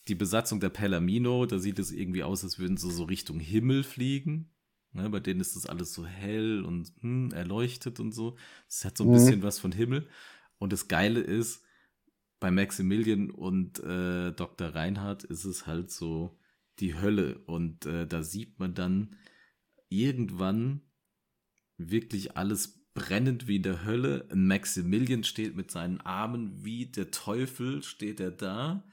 die Besatzung der Pellamino, da sieht es irgendwie aus, als würden sie so Richtung Himmel fliegen. Ne, bei denen ist das alles so hell und hm, erleuchtet und so. Es hat so ein mhm. bisschen was von Himmel. Und das Geile ist, bei Maximilian und äh, Dr. Reinhardt ist es halt so die Hölle. Und äh, da sieht man dann irgendwann wirklich alles brennend wie in der Hölle. Maximilian steht mit seinen Armen wie der Teufel, steht er da.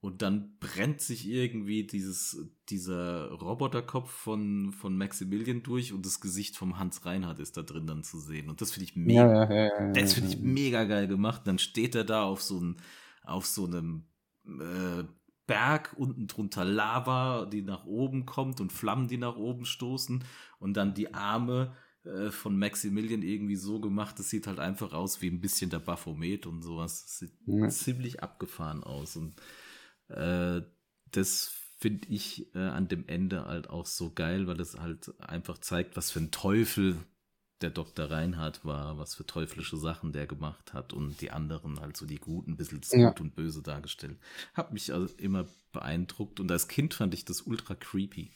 Und dann brennt sich irgendwie dieses, dieser Roboterkopf von, von Maximilian durch und das Gesicht vom Hans Reinhardt ist da drin dann zu sehen. Und das finde ich mega, ja, ja, ja, das finde ich mega geil gemacht. dann steht er da auf so, ein, auf so einem äh, Berg, unten drunter Lava, die nach oben kommt und Flammen, die nach oben stoßen und dann die Arme äh, von Maximilian irgendwie so gemacht, das sieht halt einfach aus wie ein bisschen der Baphomet und sowas. Das sieht ziemlich abgefahren aus und äh, das finde ich äh, an dem Ende halt auch so geil, weil es halt einfach zeigt, was für ein Teufel der Dr. Reinhardt war, was für teuflische Sachen der gemacht hat und die anderen halt so die Guten, ein bisschen das ja. Gut und Böse dargestellt. Hat mich also immer beeindruckt und als Kind fand ich das ultra creepy.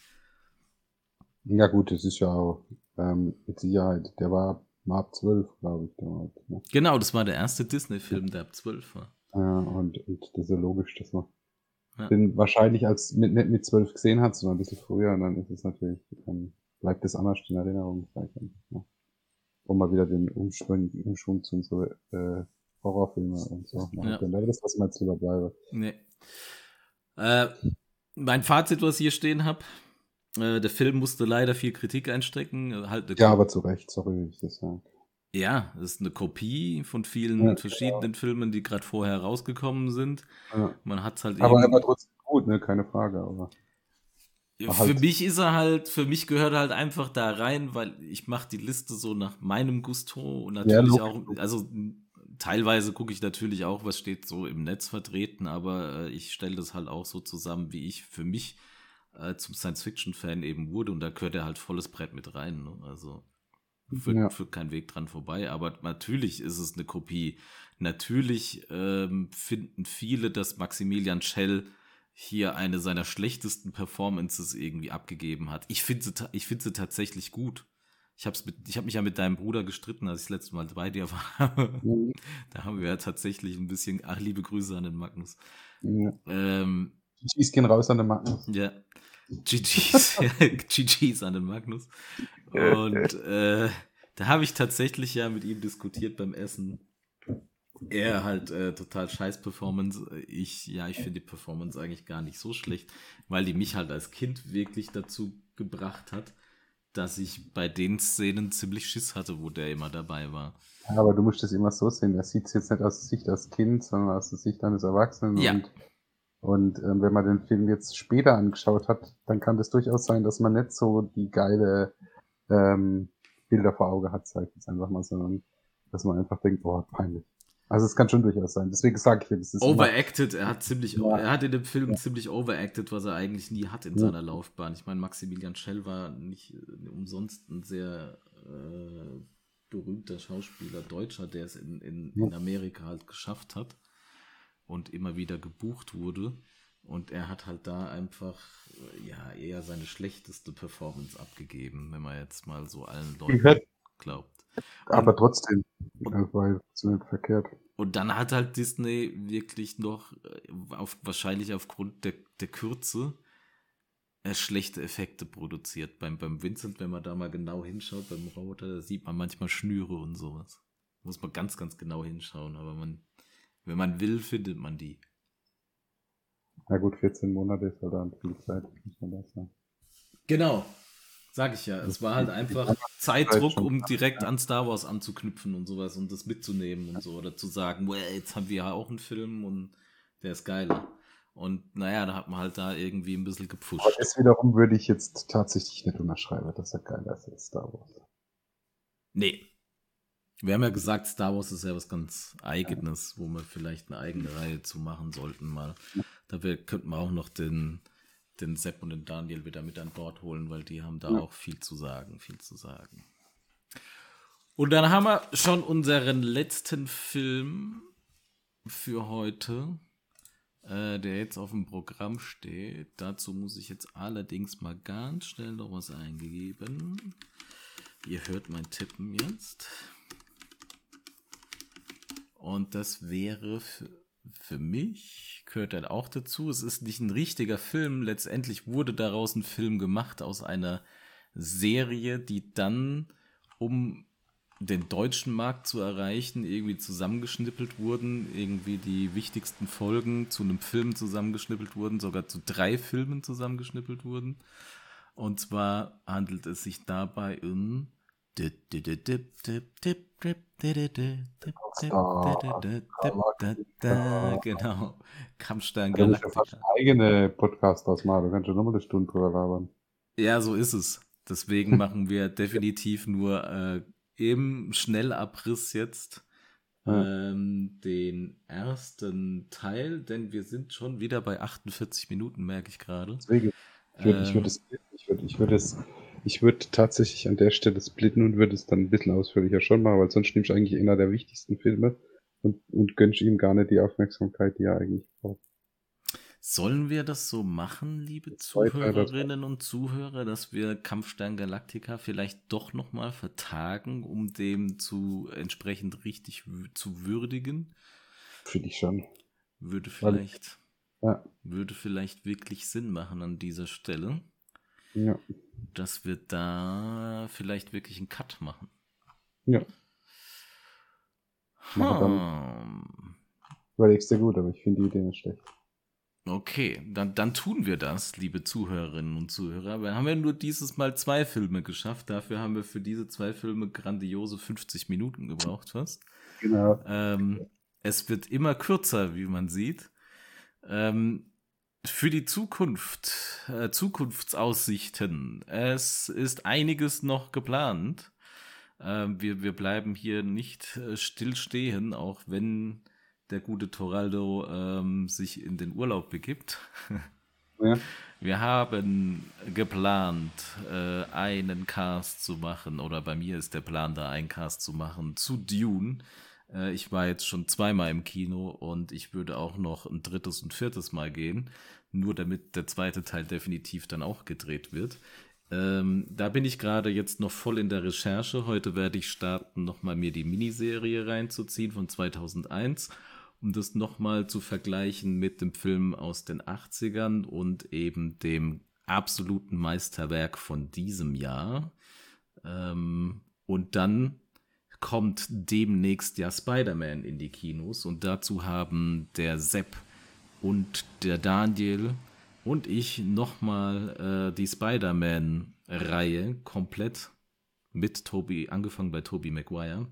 Ja gut, das ist ja auch ähm, mit Sicherheit, der war mal ab 12, glaube ich, damals. Ne? Genau, das war der erste Disney-Film, der ab 12 war. Ja, und, und das ist ja logisch, dass man ja. den wahrscheinlich als mit, nicht mit zwölf gesehen hat, sondern ein bisschen früher, und dann ist es natürlich, dann bleibt das anders in Erinnerung. Ne? Um mal wieder den Umschwung, Umschwung zu so äh, Horrorfilme und so. Ja. Dann das, was ich jetzt lieber bleibe. Nee. Äh, mein Fazit, was ich hier stehen habe, äh, der Film musste leider viel Kritik einstecken. Halt ja, aber zu Recht, sorry, wenn ich das sage. Ja, das ist eine Kopie von vielen ja, verschiedenen ja. Filmen, die gerade vorher rausgekommen sind. Ja. Man hat halt Aber er war trotzdem gut, ne? Keine Frage. Aber für halt. mich ist er halt, für mich gehört er halt einfach da rein, weil ich mache die Liste so nach meinem Gusto und natürlich auch, also teilweise gucke ich natürlich auch, was steht so im Netz vertreten, aber äh, ich stelle das halt auch so zusammen, wie ich für mich äh, zum Science-Fiction-Fan eben wurde und da gehört er halt volles Brett mit rein. Ne? Also führt, ja. führt kein Weg dran vorbei. Aber natürlich ist es eine Kopie. Natürlich ähm, finden viele, dass Maximilian Schell hier eine seiner schlechtesten Performances irgendwie abgegeben hat. Ich finde sie, ich find sie tatsächlich gut. Ich habe hab mich ja mit deinem Bruder gestritten, als ich das letzte Mal bei dir war. Mhm. Da haben wir ja tatsächlich ein bisschen, ach, liebe Grüße an den Magnus. Ja. Ähm, GG's gehen raus an den Magnus. Ja. GG's, GG's an den Magnus. Und äh, da habe ich tatsächlich ja mit ihm diskutiert beim Essen. Er halt äh, total scheiß Performance. Ich, ja, ich finde die Performance eigentlich gar nicht so schlecht, weil die mich halt als Kind wirklich dazu gebracht hat, dass ich bei den Szenen ziemlich Schiss hatte, wo der immer dabei war. Ja, aber du musst das immer so sehen. Er sieht es jetzt nicht aus der Sicht als Kind, sondern aus der Sicht eines Erwachsenen. Ja. Und, und äh, wenn man den Film jetzt später angeschaut hat, dann kann das durchaus sein, dass man nicht so die geile ähm, Bilder vor Auge hat, sag ich jetzt einfach mal, sondern dass man einfach denkt, boah, peinlich. Also es kann schon durchaus sein. Deswegen sage ich ja, das ist overacted. Er hat ziemlich, ja. er hat in dem Film ja. ziemlich overacted, was er eigentlich nie hat in ja. seiner Laufbahn. Ich meine, Maximilian Schell war nicht umsonst ein sehr äh, berühmter Schauspieler, Deutscher, der es in, in, in Amerika halt geschafft hat und immer wieder gebucht wurde. Und er hat halt da einfach ja eher seine schlechteste Performance abgegeben, wenn man jetzt mal so allen Leuten glaubt. Aber trotzdem, das war jetzt nicht verkehrt. Und dann hat halt Disney wirklich noch, äh, auf, wahrscheinlich aufgrund der, der Kürze, äh, schlechte Effekte produziert. Beim, beim Vincent, wenn man da mal genau hinschaut, beim Roboter, da sieht man manchmal Schnüre und sowas. Muss man ganz, ganz genau hinschauen, aber man, wenn man will, findet man die. Na gut, 14 Monate ist halt dann viel Zeit, muss man das sagen. Genau, sag ich ja. Es war halt einfach Zeitdruck, um direkt an Star Wars anzuknüpfen und sowas und das mitzunehmen und so. Oder zu sagen, well, jetzt haben wir ja auch einen Film und der ist geiler. Und naja, da hat man halt da irgendwie ein bisschen gepfuscht. Aber das wiederum würde ich jetzt tatsächlich nicht unterschreiben, dass er geiler ist als Star Wars. Nee. Wir haben ja gesagt, Star Wars ist ja was ganz Eigenes, wo wir vielleicht eine eigene Reihe zu machen sollten mal. Da könnten wir auch noch den, den Sepp und den Daniel wieder mit an Bord holen, weil die haben da ja. auch viel zu sagen, viel zu sagen. Und dann haben wir schon unseren letzten Film für heute äh, der jetzt auf dem Programm steht. Dazu muss ich jetzt allerdings mal ganz schnell noch was eingeben. Ihr hört mein Tippen jetzt. Und das wäre für, mich, gehört dann auch dazu. Es ist nicht ein richtiger Film. Letztendlich wurde daraus ein Film gemacht aus einer Serie, die dann um den deutschen Markt zu erreichen, irgendwie zusammengeschnippelt wurden, irgendwie die wichtigsten Folgen zu einem Film zusammengeschnippelt wurden, sogar zu drei Filmen zusammengeschnippelt wurden. Und zwar handelt es sich dabei um genau Kampfstein Galactica. eigene Podcast ausmachen, du kannst schon nochmal eine Stunde drüber labern. Ja, so ist es. Deswegen machen wir definitiv nur äh, im Schnellabriss jetzt ähm, den ersten Teil, denn wir sind schon wieder bei 48 Minuten, merke ich gerade. Deswegen, ich würde ähm, würd es, ich würde, ich würde es, ich würde tatsächlich an der Stelle splitten und würde es dann ein bisschen ausführlicher schon machen, weil sonst nehme ich eigentlich einer der wichtigsten Filme und, und gönnst ihm gar nicht die Aufmerksamkeit, die er eigentlich braucht. Sollen wir das so machen, liebe Zuhörerinnen und Zuhörer, dass wir Kampfstern Galactica vielleicht doch nochmal vertagen, um dem zu entsprechend richtig zu würdigen? Finde ich schon. Würde vielleicht, ja. würde vielleicht wirklich Sinn machen an dieser Stelle. Ja. Dass wir da vielleicht wirklich einen Cut machen. Ja. Hm. Überlegst du gut, aber ich finde die Idee nicht schlecht. Okay, dann, dann tun wir das, liebe Zuhörerinnen und Zuhörer. Wir haben ja nur dieses Mal zwei Filme geschafft. Dafür haben wir für diese zwei Filme grandiose 50 Minuten gebraucht fast. Genau. Ähm, es wird immer kürzer, wie man sieht. Ähm, für die Zukunft, äh, Zukunftsaussichten. Es ist einiges noch geplant. Ähm, wir, wir bleiben hier nicht äh, stillstehen, auch wenn der gute Toraldo ähm, sich in den Urlaub begibt. Ja. Wir haben geplant, äh, einen Cast zu machen, oder bei mir ist der Plan da, einen Cast zu machen zu Dune. Äh, ich war jetzt schon zweimal im Kino und ich würde auch noch ein drittes und viertes Mal gehen, nur damit der zweite Teil definitiv dann auch gedreht wird. Ähm, da bin ich gerade jetzt noch voll in der Recherche. Heute werde ich starten, nochmal mir die Miniserie reinzuziehen von 2001 um das nochmal zu vergleichen mit dem Film aus den 80ern und eben dem absoluten Meisterwerk von diesem Jahr. Ähm, und dann kommt demnächst ja Spider-Man in die Kinos und dazu haben der Sepp und der Daniel und ich nochmal äh, die Spider-Man-Reihe komplett mit Toby, angefangen bei Toby Maguire,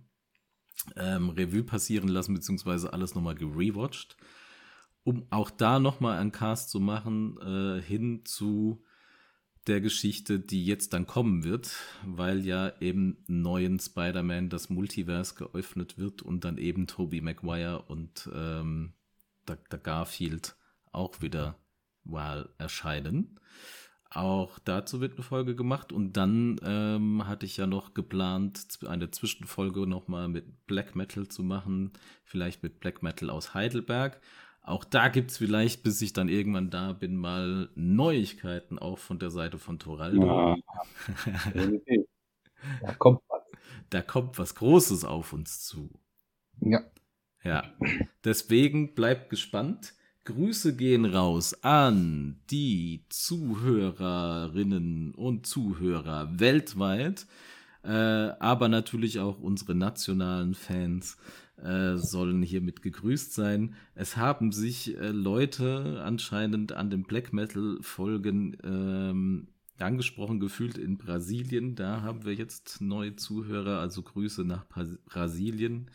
ähm, Revue passieren lassen, beziehungsweise alles nochmal gerewatcht, um auch da nochmal einen Cast zu machen, äh, hin zu der Geschichte, die jetzt dann kommen wird, weil ja im neuen Spider-Man das Multiverse geöffnet wird und dann eben Tobey Maguire und ähm, der Garfield auch wieder mal erscheinen. Auch dazu wird eine Folge gemacht und dann ähm, hatte ich ja noch geplant, eine Zwischenfolge nochmal mit Black Metal zu machen, vielleicht mit Black Metal aus Heidelberg. Auch da gibt es vielleicht, bis ich dann irgendwann da bin, mal Neuigkeiten auch von der Seite von Toraldo. Ja. da kommt was. Da kommt was Großes auf uns zu. Ja. Ja. Deswegen bleibt gespannt. Grüße gehen raus an die Zuhörerinnen und Zuhörer weltweit. Äh, aber natürlich auch unsere nationalen Fans äh, sollen hiermit gegrüßt sein. Es haben sich äh, Leute anscheinend an den Black Metal Folgen ähm, angesprochen gefühlt in Brasilien. Da haben wir jetzt neue Zuhörer, also Grüße nach Brasilien.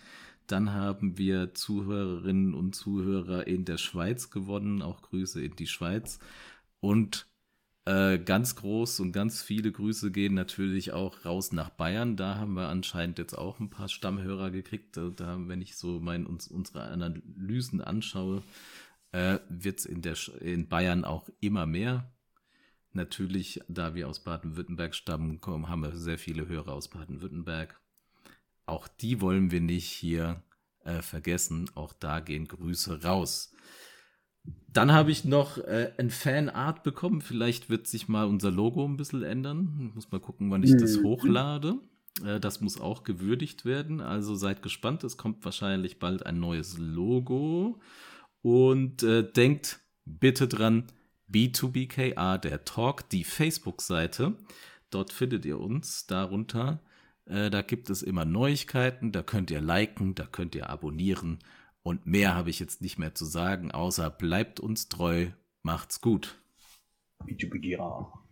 Dann haben wir Zuhörerinnen und Zuhörer in der Schweiz gewonnen, auch Grüße in die Schweiz. Und äh, ganz groß und ganz viele Grüße gehen natürlich auch raus nach Bayern. Da haben wir anscheinend jetzt auch ein paar Stammhörer gekriegt. Da, wenn ich so mein, uns, unsere Analysen anschaue, äh, wird es in, in Bayern auch immer mehr. Natürlich, da wir aus Baden-Württemberg stammen, kommen, haben wir sehr viele Hörer aus Baden-Württemberg. Auch die wollen wir nicht hier äh, vergessen. Auch da gehen Grüße raus. Dann habe ich noch äh, ein Fanart bekommen. Vielleicht wird sich mal unser Logo ein bisschen ändern. Ich muss mal gucken, wann ich mhm. das hochlade. Äh, das muss auch gewürdigt werden. Also seid gespannt. Es kommt wahrscheinlich bald ein neues Logo. Und äh, denkt bitte dran, B2BKA, der Talk, die Facebook-Seite. Dort findet ihr uns darunter. Äh, da gibt es immer Neuigkeiten. Da könnt ihr liken, da könnt ihr abonnieren. Und mehr habe ich jetzt nicht mehr zu sagen, außer bleibt uns treu, macht's gut. B2BKA.